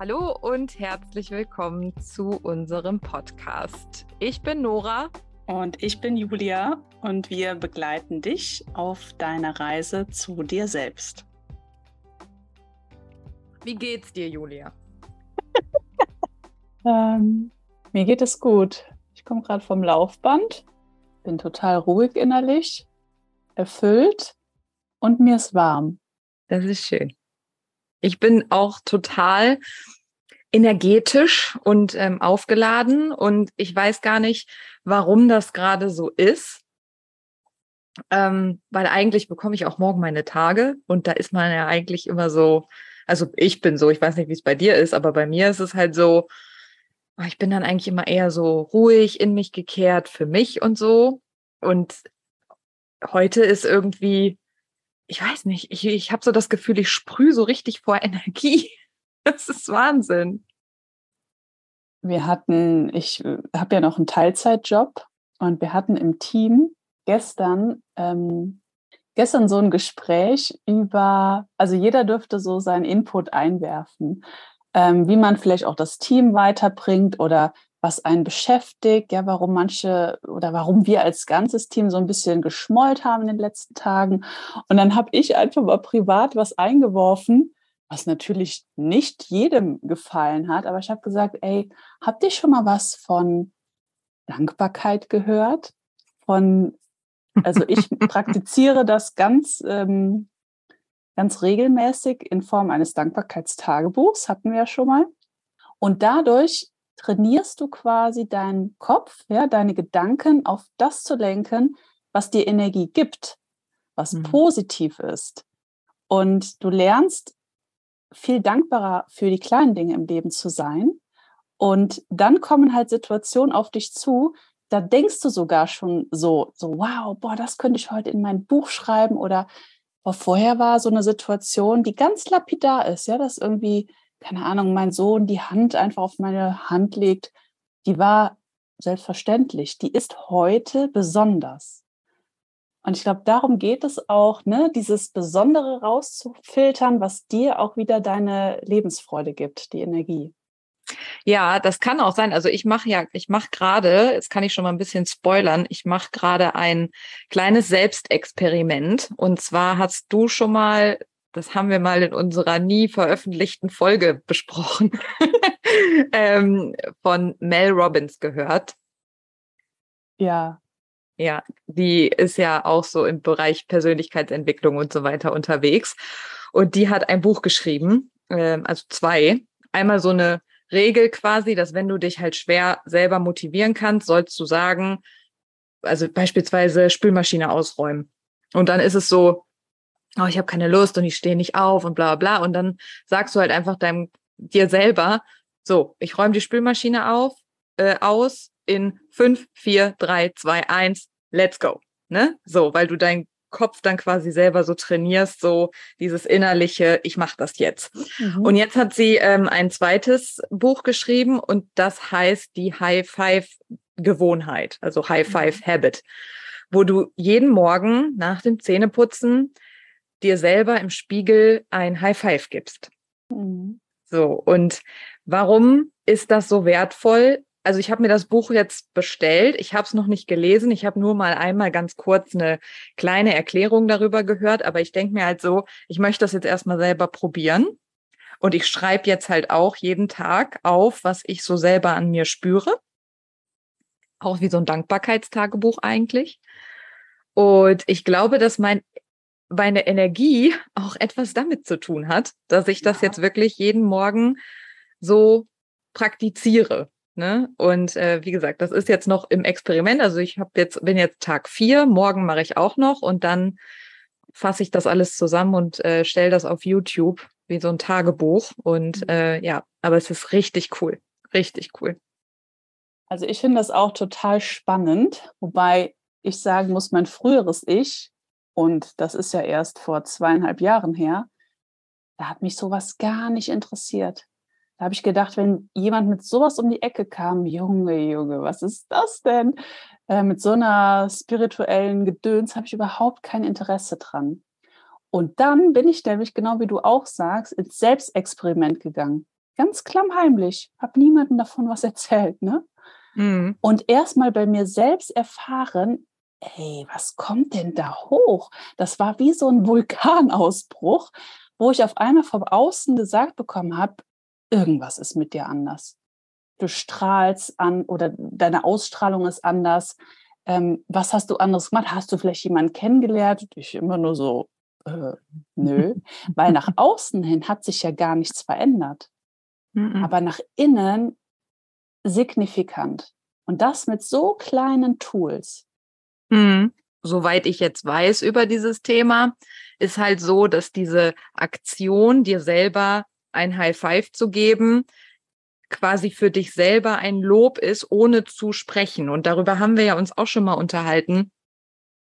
Hallo und herzlich willkommen zu unserem Podcast. Ich bin Nora. Und ich bin Julia und wir begleiten dich auf deiner Reise zu dir selbst. Wie geht's dir, Julia? ähm, mir geht es gut. Ich komme gerade vom Laufband, bin total ruhig innerlich, erfüllt und mir ist warm. Das ist schön. Ich bin auch total energetisch und ähm, aufgeladen und ich weiß gar nicht, warum das gerade so ist. Ähm, weil eigentlich bekomme ich auch morgen meine Tage und da ist man ja eigentlich immer so, also ich bin so, ich weiß nicht, wie es bei dir ist, aber bei mir ist es halt so, oh, ich bin dann eigentlich immer eher so ruhig in mich gekehrt für mich und so. Und heute ist irgendwie, ich weiß nicht, ich, ich habe so das Gefühl, ich sprühe so richtig vor Energie. Das ist Wahnsinn. Wir hatten, ich äh, habe ja noch einen Teilzeitjob und wir hatten im Team gestern, ähm, gestern so ein Gespräch über, also jeder dürfte so seinen Input einwerfen, ähm, wie man vielleicht auch das Team weiterbringt oder was einen beschäftigt, ja, warum manche oder warum wir als ganzes Team so ein bisschen geschmollt haben in den letzten Tagen. Und dann habe ich einfach mal privat was eingeworfen, was natürlich nicht jedem gefallen hat, aber ich habe gesagt, ey, habt ihr schon mal was von Dankbarkeit gehört? Von, also ich praktiziere das ganz, ähm, ganz regelmäßig in Form eines Dankbarkeitstagebuchs, hatten wir ja schon mal. Und dadurch trainierst du quasi deinen Kopf, ja, deine Gedanken auf das zu lenken, was dir Energie gibt, was mhm. positiv ist. Und du lernst viel dankbarer für die kleinen Dinge im Leben zu sein. Und dann kommen halt Situationen auf dich zu, da denkst du sogar schon so, so, wow, boah, das könnte ich heute in mein Buch schreiben oder boah, vorher war so eine Situation, die ganz lapidar ist, ja, dass irgendwie keine Ahnung, mein Sohn die Hand einfach auf meine Hand legt, die war selbstverständlich. Die ist heute besonders. Und ich glaube, darum geht es auch, ne, dieses Besondere rauszufiltern, was dir auch wieder deine Lebensfreude gibt, die Energie. Ja, das kann auch sein. Also ich mache ja, ich mache gerade, jetzt kann ich schon mal ein bisschen spoilern, ich mache gerade ein kleines Selbstexperiment. Und zwar hast du schon mal das haben wir mal in unserer nie veröffentlichten Folge besprochen, ähm, von Mel Robbins gehört. Ja. Ja, die ist ja auch so im Bereich Persönlichkeitsentwicklung und so weiter unterwegs. Und die hat ein Buch geschrieben, ähm, also zwei. Einmal so eine Regel quasi, dass wenn du dich halt schwer selber motivieren kannst, sollst du sagen, also beispielsweise Spülmaschine ausräumen. Und dann ist es so, oh, ich habe keine Lust und ich stehe nicht auf und bla bla. Und dann sagst du halt einfach deinem dir selber, so, ich räume die Spülmaschine auf, äh, aus in fünf, vier, drei, zwei, eins, let's go. Ne? So, weil du deinen Kopf dann quasi selber so trainierst, so dieses innerliche, ich mache das jetzt. Mhm. Und jetzt hat sie ähm, ein zweites Buch geschrieben und das heißt die High Five Gewohnheit, also High Five mhm. Habit, wo du jeden Morgen nach dem Zähneputzen dir selber im Spiegel ein High Five gibst. Mhm. So, und warum ist das so wertvoll? Also ich habe mir das Buch jetzt bestellt, ich habe es noch nicht gelesen, ich habe nur mal einmal ganz kurz eine kleine Erklärung darüber gehört, aber ich denke mir halt so, ich möchte das jetzt erstmal selber probieren. Und ich schreibe jetzt halt auch jeden Tag auf, was ich so selber an mir spüre. Auch wie so ein Dankbarkeitstagebuch eigentlich. Und ich glaube, dass mein meine Energie auch etwas damit zu tun hat, dass ich das ja. jetzt wirklich jeden Morgen so praktiziere. Ne? Und äh, wie gesagt, das ist jetzt noch im Experiment. Also ich habe jetzt bin jetzt Tag vier, morgen mache ich auch noch und dann fasse ich das alles zusammen und äh, stelle das auf YouTube wie so ein Tagebuch. Und mhm. äh, ja, aber es ist richtig cool, richtig cool. Also ich finde das auch total spannend, wobei ich sagen muss, mein früheres Ich und das ist ja erst vor zweieinhalb Jahren her, da hat mich sowas gar nicht interessiert. Da habe ich gedacht, wenn jemand mit sowas um die Ecke kam, Junge, Junge, was ist das denn? Äh, mit so einer spirituellen Gedöns habe ich überhaupt kein Interesse dran. Und dann bin ich nämlich, genau wie du auch sagst, ins Selbstexperiment gegangen. ganz klammheimlich, habe niemandem davon was erzählt, ne? Mhm. Und erstmal bei mir selbst erfahren, ey, was kommt denn da hoch? Das war wie so ein Vulkanausbruch, wo ich auf einmal vom Außen gesagt bekommen habe, irgendwas ist mit dir anders. Du strahlst an oder deine Ausstrahlung ist anders. Ähm, was hast du anderes gemacht? Hast du vielleicht jemanden kennengelernt? Ich immer nur so, äh, nö. Weil nach außen hin hat sich ja gar nichts verändert. Aber nach innen signifikant. Und das mit so kleinen Tools. Mhm. Soweit ich jetzt weiß über dieses Thema, ist halt so, dass diese Aktion, dir selber ein High Five zu geben, quasi für dich selber ein Lob ist, ohne zu sprechen. Und darüber haben wir ja uns auch schon mal unterhalten,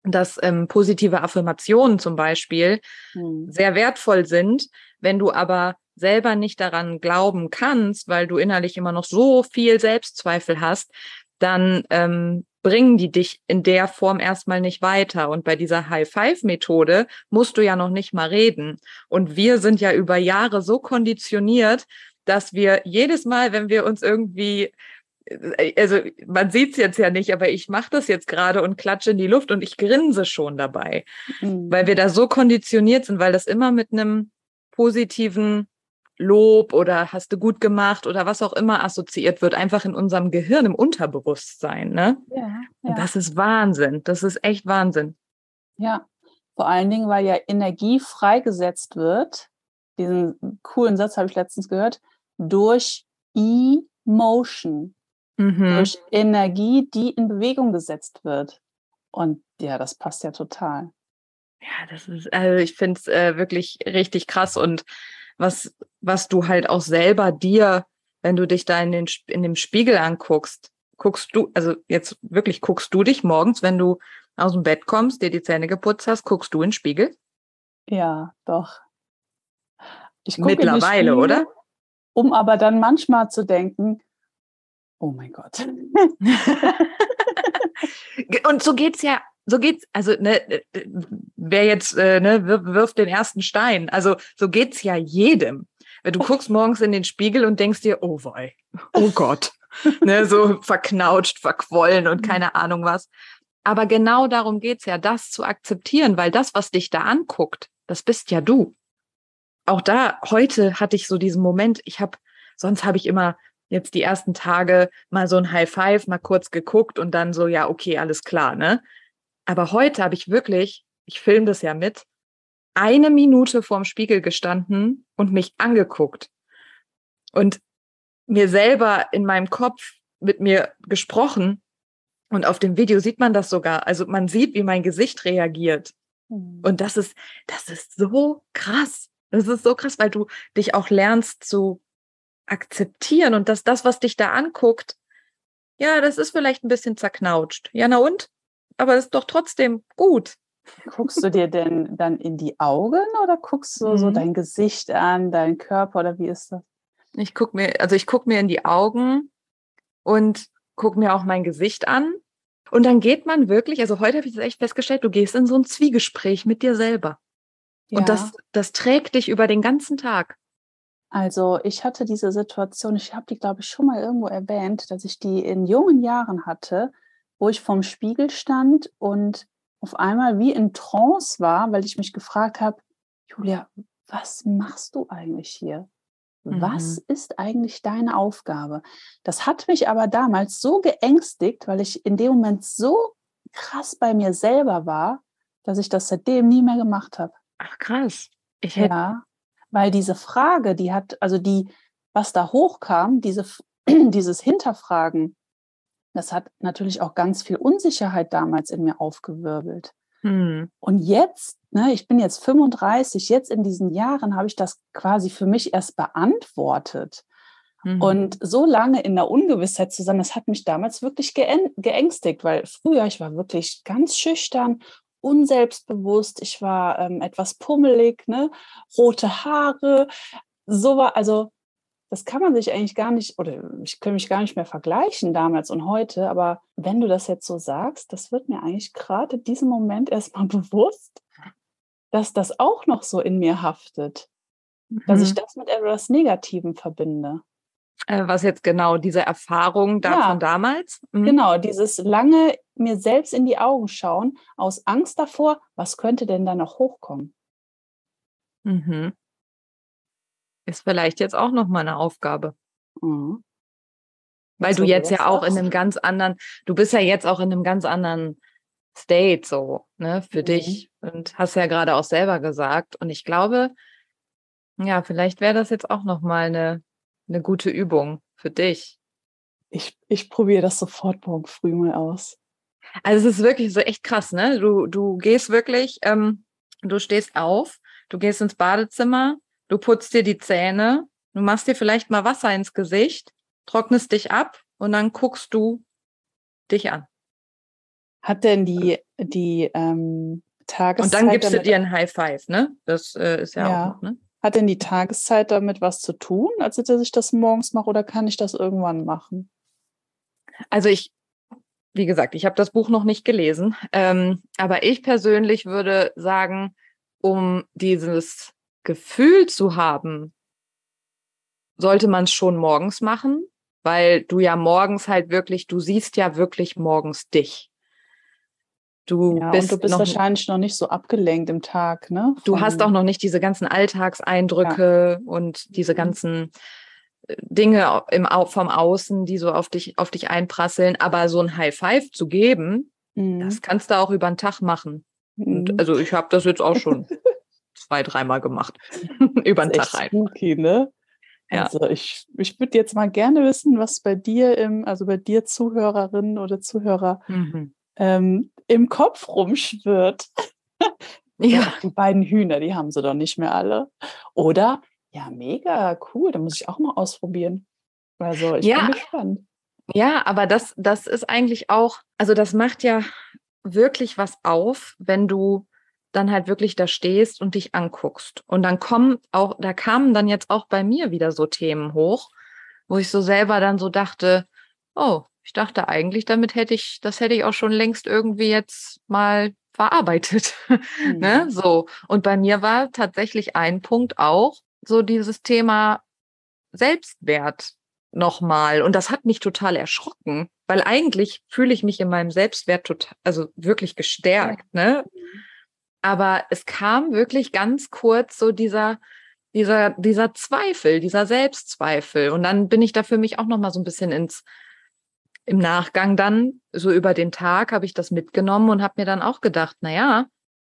dass ähm, positive Affirmationen zum Beispiel hm. sehr wertvoll sind. Wenn du aber selber nicht daran glauben kannst, weil du innerlich immer noch so viel Selbstzweifel hast, dann ähm, bringen die dich in der Form erstmal nicht weiter. Und bei dieser High-Five-Methode musst du ja noch nicht mal reden. Und wir sind ja über Jahre so konditioniert, dass wir jedes Mal, wenn wir uns irgendwie äh, also man sieht es jetzt ja nicht, aber ich mache das jetzt gerade und klatsche in die Luft und ich grinse schon dabei, mhm. weil wir da so konditioniert sind, weil das immer mit einem positiven Lob oder hast du gut gemacht oder was auch immer assoziiert wird, einfach in unserem Gehirn, im Unterbewusstsein. Ne? Ja, ja. Und das ist Wahnsinn. Das ist echt Wahnsinn. Ja, vor allen Dingen, weil ja Energie freigesetzt wird. Diesen coolen Satz habe ich letztens gehört. Durch Emotion. Mhm. Durch Energie, die in Bewegung gesetzt wird. Und ja, das passt ja total. Ja, das ist, also ich finde es äh, wirklich richtig krass und was, was du halt auch selber dir, wenn du dich da in, den, in dem Spiegel anguckst, guckst du, also jetzt wirklich guckst du dich morgens, wenn du aus dem Bett kommst, dir die Zähne geputzt hast, guckst du in den Spiegel? Ja, doch. Ich Mittlerweile, Spiegel, oder? Um aber dann manchmal zu denken, oh mein Gott. Und so geht's ja so geht's, also ne, äh, wer jetzt äh, ne, wirft den ersten Stein. Also so geht's ja jedem. Du guckst morgens in den Spiegel und denkst dir, oh wei, oh Gott, ne, so verknautscht, verquollen und mhm. keine Ahnung was. Aber genau darum geht's ja, das zu akzeptieren, weil das, was dich da anguckt, das bist ja du. Auch da, heute hatte ich so diesen Moment, ich habe, sonst habe ich immer jetzt die ersten Tage mal so ein High Five, mal kurz geguckt und dann so, ja, okay, alles klar, ne? Aber heute habe ich wirklich, ich filme das ja mit, eine Minute vorm Spiegel gestanden und mich angeguckt und mir selber in meinem Kopf mit mir gesprochen. Und auf dem Video sieht man das sogar. Also man sieht, wie mein Gesicht reagiert. Mhm. Und das ist, das ist so krass. Das ist so krass, weil du dich auch lernst zu akzeptieren und dass das, was dich da anguckt, ja, das ist vielleicht ein bisschen zerknautscht. Ja, na und? Aber es ist doch trotzdem gut. Guckst du dir denn dann in die Augen oder guckst du mhm. so dein Gesicht an, deinen Körper oder wie ist das? Ich gucke mir, also ich gucke mir in die Augen und gucke mir auch mein Gesicht an. Und dann geht man wirklich, also heute habe ich das echt festgestellt, du gehst in so ein Zwiegespräch mit dir selber. Ja. Und das, das trägt dich über den ganzen Tag. Also ich hatte diese Situation, ich habe die, glaube ich, schon mal irgendwo erwähnt, dass ich die in jungen Jahren hatte, wo ich vorm Spiegel stand und auf einmal wie in Trance war, weil ich mich gefragt habe, Julia, was machst du eigentlich hier? Mhm. Was ist eigentlich deine Aufgabe? Das hat mich aber damals so geängstigt, weil ich in dem Moment so krass bei mir selber war, dass ich das seitdem nie mehr gemacht habe. Ach krass. Ich hätte ja, weil diese Frage, die hat, also die, was da hochkam, diese, dieses Hinterfragen, das hat natürlich auch ganz viel Unsicherheit damals in mir aufgewirbelt. Hm. Und jetzt, ne, ich bin jetzt 35, jetzt in diesen Jahren habe ich das quasi für mich erst beantwortet. Mhm. Und so lange in der Ungewissheit zu sein, das hat mich damals wirklich geängstigt, weil früher, ich war wirklich ganz schüchtern, unselbstbewusst, ich war ähm, etwas pummelig, ne, rote Haare, so war, also das kann man sich eigentlich gar nicht, oder ich kann mich gar nicht mehr vergleichen damals und heute, aber wenn du das jetzt so sagst, das wird mir eigentlich gerade in diesem Moment erstmal bewusst, dass das auch noch so in mir haftet. dass mhm. ich das mit etwas Negativem verbinde. Äh, was jetzt genau diese Erfahrung da ja, von damals? Mhm. Genau, dieses lange mir selbst in die Augen schauen, aus Angst davor, was könnte denn da noch hochkommen? Mhm. Ist vielleicht jetzt auch noch mal eine Aufgabe. Mhm. Weil du jetzt ja auch in einem ganz anderen, du bist ja jetzt auch in einem ganz anderen State so, ne, für mhm. dich und hast ja gerade auch selber gesagt und ich glaube, ja, vielleicht wäre das jetzt auch noch mal eine eine gute Übung für dich. Ich, ich probiere das sofort morgen früh mal aus. Also es ist wirklich so echt krass, ne? Du, du gehst wirklich, ähm, du stehst auf, du gehst ins Badezimmer, du putzt dir die Zähne, du machst dir vielleicht mal Wasser ins Gesicht, trocknest dich ab und dann guckst du dich an. Hat denn die, die ähm, Tageszeit... Und dann gibst du dir ein High Five, ne? Das äh, ist ja, ja, auch ne? Hat denn die Tageszeit damit was zu tun, als dass ich das morgens mache oder kann ich das irgendwann machen? Also ich, wie gesagt, ich habe das Buch noch nicht gelesen, ähm, aber ich persönlich würde sagen, um dieses Gefühl zu haben, sollte man es schon morgens machen, weil du ja morgens halt wirklich, du siehst ja wirklich morgens dich. Du ja, bist, du bist noch, wahrscheinlich noch nicht so abgelenkt im Tag, ne? Von, du hast auch noch nicht diese ganzen Alltagseindrücke ja. und diese mhm. ganzen äh, Dinge im, vom Außen, die so auf dich, auf dich einprasseln. Aber so ein High Five zu geben, mhm. das kannst du auch über den Tag machen. Mhm. Und also ich habe das jetzt auch schon zwei, dreimal gemacht. über den Tag rein. Spooky, ne? Ja. Also ich, ich würde jetzt mal gerne wissen, was bei dir im, also bei dir Zuhörerinnen oder Zuhörer mhm. ähm, im Kopf rumschwirrt. ja. Die beiden Hühner, die haben sie doch nicht mehr alle. Oder, ja, mega cool, da muss ich auch mal ausprobieren. Also ich ja. bin gespannt. Ja, aber das, das ist eigentlich auch, also das macht ja wirklich was auf, wenn du dann halt wirklich da stehst und dich anguckst. Und dann kommen auch, da kamen dann jetzt auch bei mir wieder so Themen hoch, wo ich so selber dann so dachte, oh, ich dachte eigentlich, damit hätte ich, das hätte ich auch schon längst irgendwie jetzt mal verarbeitet. Mhm. ne? So. Und bei mir war tatsächlich ein Punkt auch so dieses Thema Selbstwert nochmal. Und das hat mich total erschrocken, weil eigentlich fühle ich mich in meinem Selbstwert total, also wirklich gestärkt, ja. ne? Aber es kam wirklich ganz kurz so dieser, dieser, dieser Zweifel, dieser Selbstzweifel. Und dann bin ich da für mich auch nochmal so ein bisschen ins, im Nachgang dann, so über den Tag, habe ich das mitgenommen und habe mir dann auch gedacht, na ja,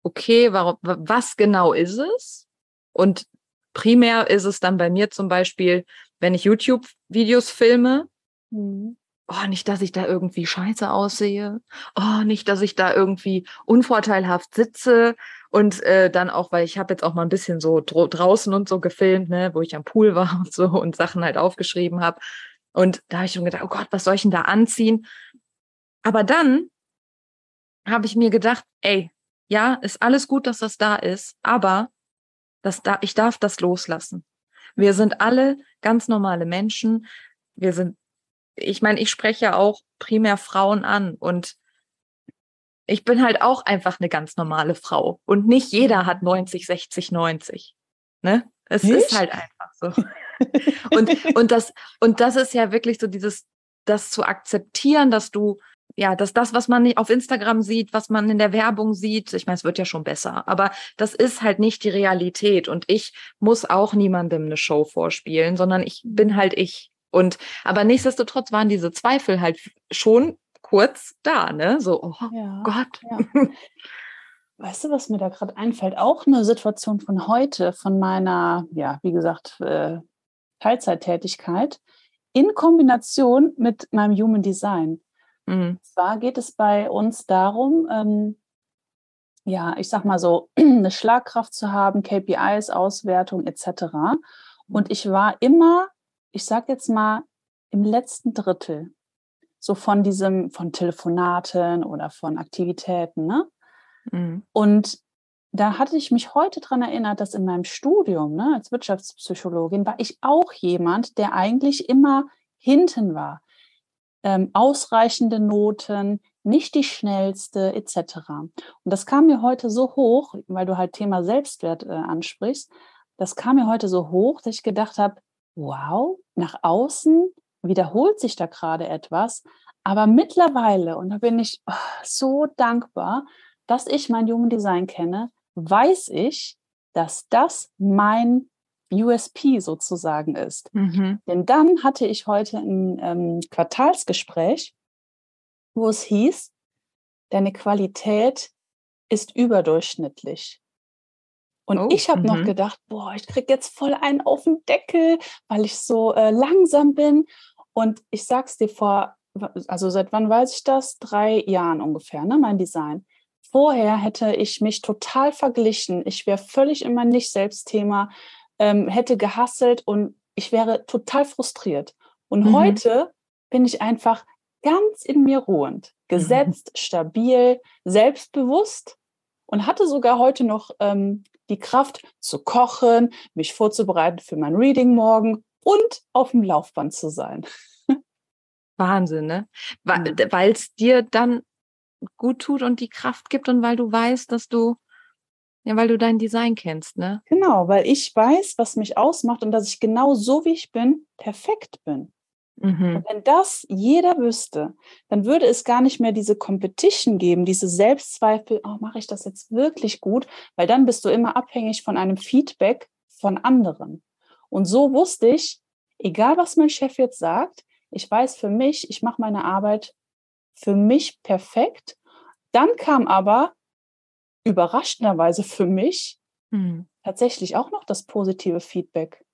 okay, warum, was genau ist es? Und primär ist es dann bei mir zum Beispiel, wenn ich YouTube-Videos filme, mhm. Oh, nicht, dass ich da irgendwie scheiße aussehe, oh, nicht, dass ich da irgendwie unvorteilhaft sitze und äh, dann auch, weil ich habe jetzt auch mal ein bisschen so draußen und so gefilmt, ne, wo ich am Pool war und so und Sachen halt aufgeschrieben habe. Und da habe ich schon gedacht, oh Gott, was soll ich denn da anziehen? Aber dann habe ich mir gedacht, ey, ja, ist alles gut, dass das da ist, aber das da, ich darf das loslassen. Wir sind alle ganz normale Menschen. Wir sind, ich meine, ich spreche ja auch primär Frauen an und ich bin halt auch einfach eine ganz normale Frau und nicht jeder hat 90, 60, 90. Ne? Es nicht? ist halt einfach so. und, und, das, und das ist ja wirklich so dieses, das zu akzeptieren, dass du, ja, dass das, was man nicht auf Instagram sieht, was man in der Werbung sieht, ich meine, es wird ja schon besser, aber das ist halt nicht die Realität. Und ich muss auch niemandem eine Show vorspielen, sondern ich bin halt ich. Und aber nichtsdestotrotz waren diese Zweifel halt schon kurz da, ne? So, oh ja, Gott. Ja. Weißt du, was mir da gerade einfällt? Auch eine Situation von heute, von meiner, ja, wie gesagt, äh, Teilzeittätigkeit in Kombination mit meinem Human Design. Mhm. Zwar geht es bei uns darum, ähm, ja, ich sag mal so, eine Schlagkraft zu haben, KPIs, Auswertung etc. Und ich war immer, ich sag jetzt mal, im letzten Drittel, so von diesem, von Telefonaten oder von Aktivitäten, ne? Mhm. Und da hatte ich mich heute daran erinnert, dass in meinem Studium ne, als Wirtschaftspsychologin war ich auch jemand, der eigentlich immer hinten war. Ähm, ausreichende Noten, nicht die schnellste etc. Und das kam mir heute so hoch, weil du halt Thema Selbstwert äh, ansprichst, das kam mir heute so hoch, dass ich gedacht habe, wow, nach außen wiederholt sich da gerade etwas. Aber mittlerweile, und da bin ich oh, so dankbar, dass ich mein Human Design kenne, weiß ich, dass das mein USP sozusagen ist. Mhm. Denn dann hatte ich heute ein ähm, Quartalsgespräch, wo es hieß, deine Qualität ist überdurchschnittlich. Und oh, ich habe noch mhm. gedacht, boah, ich krieg jetzt voll einen auf den Deckel, weil ich so äh, langsam bin. Und ich sag's dir vor, also seit wann weiß ich das? Drei Jahren ungefähr, ne, mein Design. Vorher hätte ich mich total verglichen. Ich wäre völlig in mein Nicht-Selbst-Thema, ähm, hätte gehasselt und ich wäre total frustriert. Und mhm. heute bin ich einfach ganz in mir ruhend, gesetzt, mhm. stabil, selbstbewusst und hatte sogar heute noch ähm, die Kraft zu kochen, mich vorzubereiten für mein Reading morgen und auf dem Laufband zu sein. Wahnsinn, ne? Weil es dir dann gut tut und die Kraft gibt und weil du weißt, dass du, ja, weil du dein Design kennst, ne? Genau, weil ich weiß, was mich ausmacht und dass ich genau so, wie ich bin, perfekt bin. Mhm. Wenn das jeder wüsste, dann würde es gar nicht mehr diese Competition geben, diese Selbstzweifel, oh, mache ich das jetzt wirklich gut? Weil dann bist du immer abhängig von einem Feedback von anderen. Und so wusste ich, egal was mein Chef jetzt sagt, ich weiß für mich, ich mache meine Arbeit für mich perfekt. Dann kam aber überraschenderweise für mich mhm. tatsächlich auch noch das positive Feedback.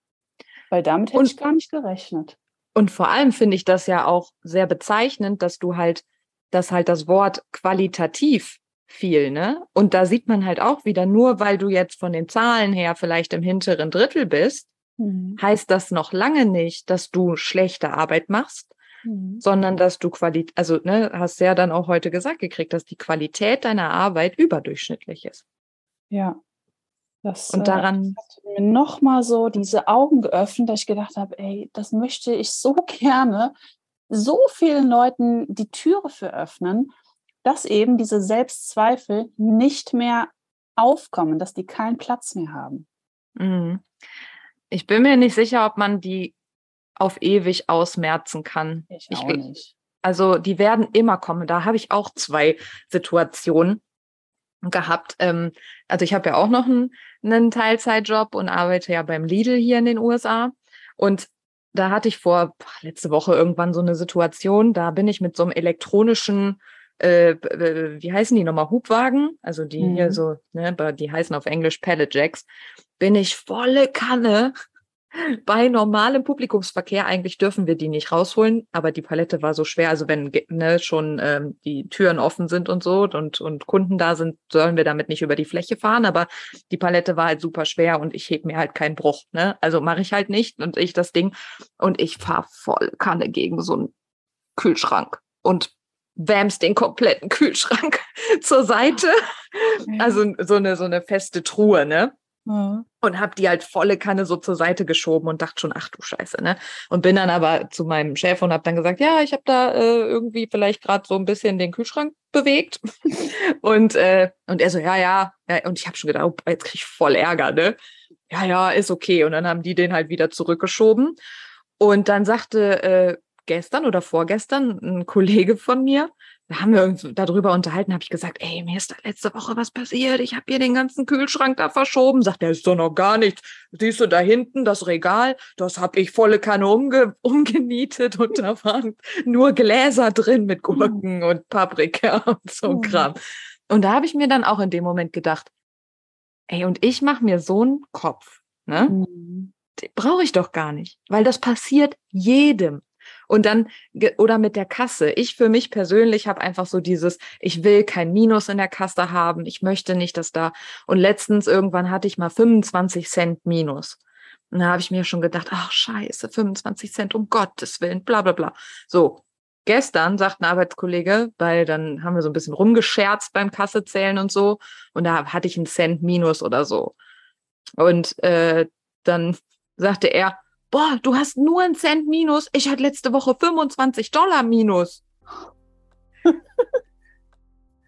Weil damit hätte Und ich gar nicht gerechnet. Und vor allem finde ich das ja auch sehr bezeichnend, dass du halt, dass halt das Wort qualitativ viel, ne? Und da sieht man halt auch wieder, nur weil du jetzt von den Zahlen her vielleicht im hinteren Drittel bist, mhm. heißt das noch lange nicht, dass du schlechte Arbeit machst, mhm. sondern dass du Qualität, also ne, hast ja dann auch heute gesagt gekriegt, dass die Qualität deiner Arbeit überdurchschnittlich ist. Ja, das, und äh, daran hat mir nochmal so diese Augen geöffnet, dass ich gedacht habe, ey, das möchte ich so gerne so vielen Leuten die Türe für öffnen, dass eben diese Selbstzweifel nicht mehr aufkommen, dass die keinen Platz mehr haben. Mhm. Ich bin mir nicht sicher, ob man die auf ewig ausmerzen kann. Ich auch ich, nicht. Also die werden immer kommen. Da habe ich auch zwei Situationen gehabt. Ähm, also ich habe ja auch noch einen, einen Teilzeitjob und arbeite ja beim Lidl hier in den USA. Und da hatte ich vor letzte Woche irgendwann so eine Situation, da bin ich mit so einem elektronischen, äh, wie heißen die nochmal, Hubwagen, also die mhm. hier so, ne, die heißen auf Englisch Pallet Jacks, bin ich volle Kanne bei normalem Publikumsverkehr eigentlich dürfen wir die nicht rausholen, aber die Palette war so schwer. Also wenn ne, schon ähm, die Türen offen sind und so und, und Kunden da sind, sollen wir damit nicht über die Fläche fahren. Aber die Palette war halt super schwer und ich heb mir halt keinen Bruch. Ne? Also mache ich halt nicht und ich das Ding und ich fahr voll Kanne gegen so einen Kühlschrank und wärmst den kompletten Kühlschrank zur Seite. Also so eine so eine feste Truhe, ne? Mhm. Und habe die halt volle Kanne so zur Seite geschoben und dachte schon, ach du Scheiße, ne? Und bin dann aber zu meinem Chef und habe dann gesagt, ja, ich habe da äh, irgendwie vielleicht gerade so ein bisschen den Kühlschrank bewegt. und, äh, und er so, ja, ja. Und ich habe schon gedacht, oh, jetzt krieg ich voll Ärger, ne? Ja, ja, ist okay. Und dann haben die den halt wieder zurückgeschoben. Und dann sagte äh, gestern oder vorgestern ein Kollege von mir, da haben wir uns darüber unterhalten, habe ich gesagt, ey, mir ist da letzte Woche was passiert, ich habe hier den ganzen Kühlschrank da verschoben. Sagt er, ist doch noch gar nichts. Siehst du da hinten das Regal, das habe ich volle Kanne umge umgenietet und da waren nur Gläser drin mit Gurken und Paprika und so ein Kram. Und da habe ich mir dann auch in dem Moment gedacht, ey, und ich mache mir so einen Kopf, ne? Mhm. Brauche ich doch gar nicht, weil das passiert jedem. Und dann, oder mit der Kasse. Ich für mich persönlich habe einfach so dieses, ich will kein Minus in der Kasse haben. Ich möchte nicht, dass da. Und letztens irgendwann hatte ich mal 25 Cent Minus. Und da habe ich mir schon gedacht, ach scheiße, 25 Cent, um Gottes Willen, bla bla bla. So, gestern sagt ein Arbeitskollege, weil dann haben wir so ein bisschen rumgescherzt beim Kassezählen und so. Und da hatte ich einen Cent Minus oder so. Und äh, dann sagte er, boah, du hast nur einen Cent minus, ich hatte letzte Woche 25 Dollar minus.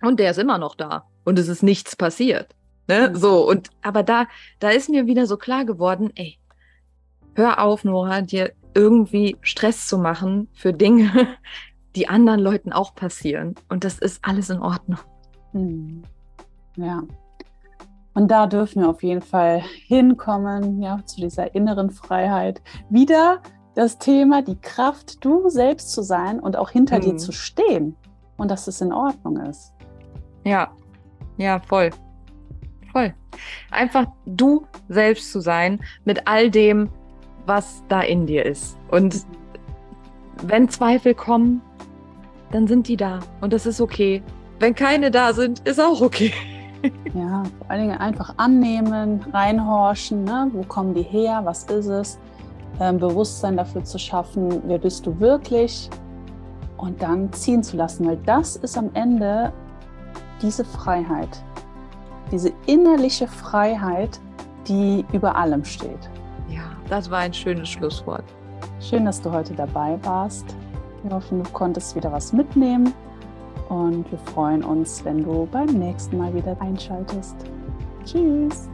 und der ist immer noch da und es ist nichts passiert. Ne? Mhm. So, und aber da, da ist mir wieder so klar geworden, ey, hör auf, Nora, dir irgendwie Stress zu machen für Dinge, die anderen Leuten auch passieren. Und das ist alles in Ordnung. Mhm. Ja. Und da dürfen wir auf jeden Fall hinkommen, ja, zu dieser inneren Freiheit. Wieder das Thema, die Kraft, du selbst zu sein und auch hinter mhm. dir zu stehen und dass es in Ordnung ist. Ja, ja, voll. Voll. Einfach du selbst zu sein mit all dem, was da in dir ist. Und wenn Zweifel kommen, dann sind die da und das ist okay. Wenn keine da sind, ist auch okay. Ja, vor allen Dingen einfach annehmen, reinhorchen, ne? wo kommen die her, was ist es, ähm, Bewusstsein dafür zu schaffen, wer bist du wirklich und dann ziehen zu lassen, weil das ist am Ende diese Freiheit, diese innerliche Freiheit, die über allem steht. Ja, das war ein schönes Schlusswort. Schön, dass du heute dabei warst. Wir hoffen, du konntest wieder was mitnehmen und wir freuen uns, wenn du beim nächsten Mal wieder einschaltest. Tschüss!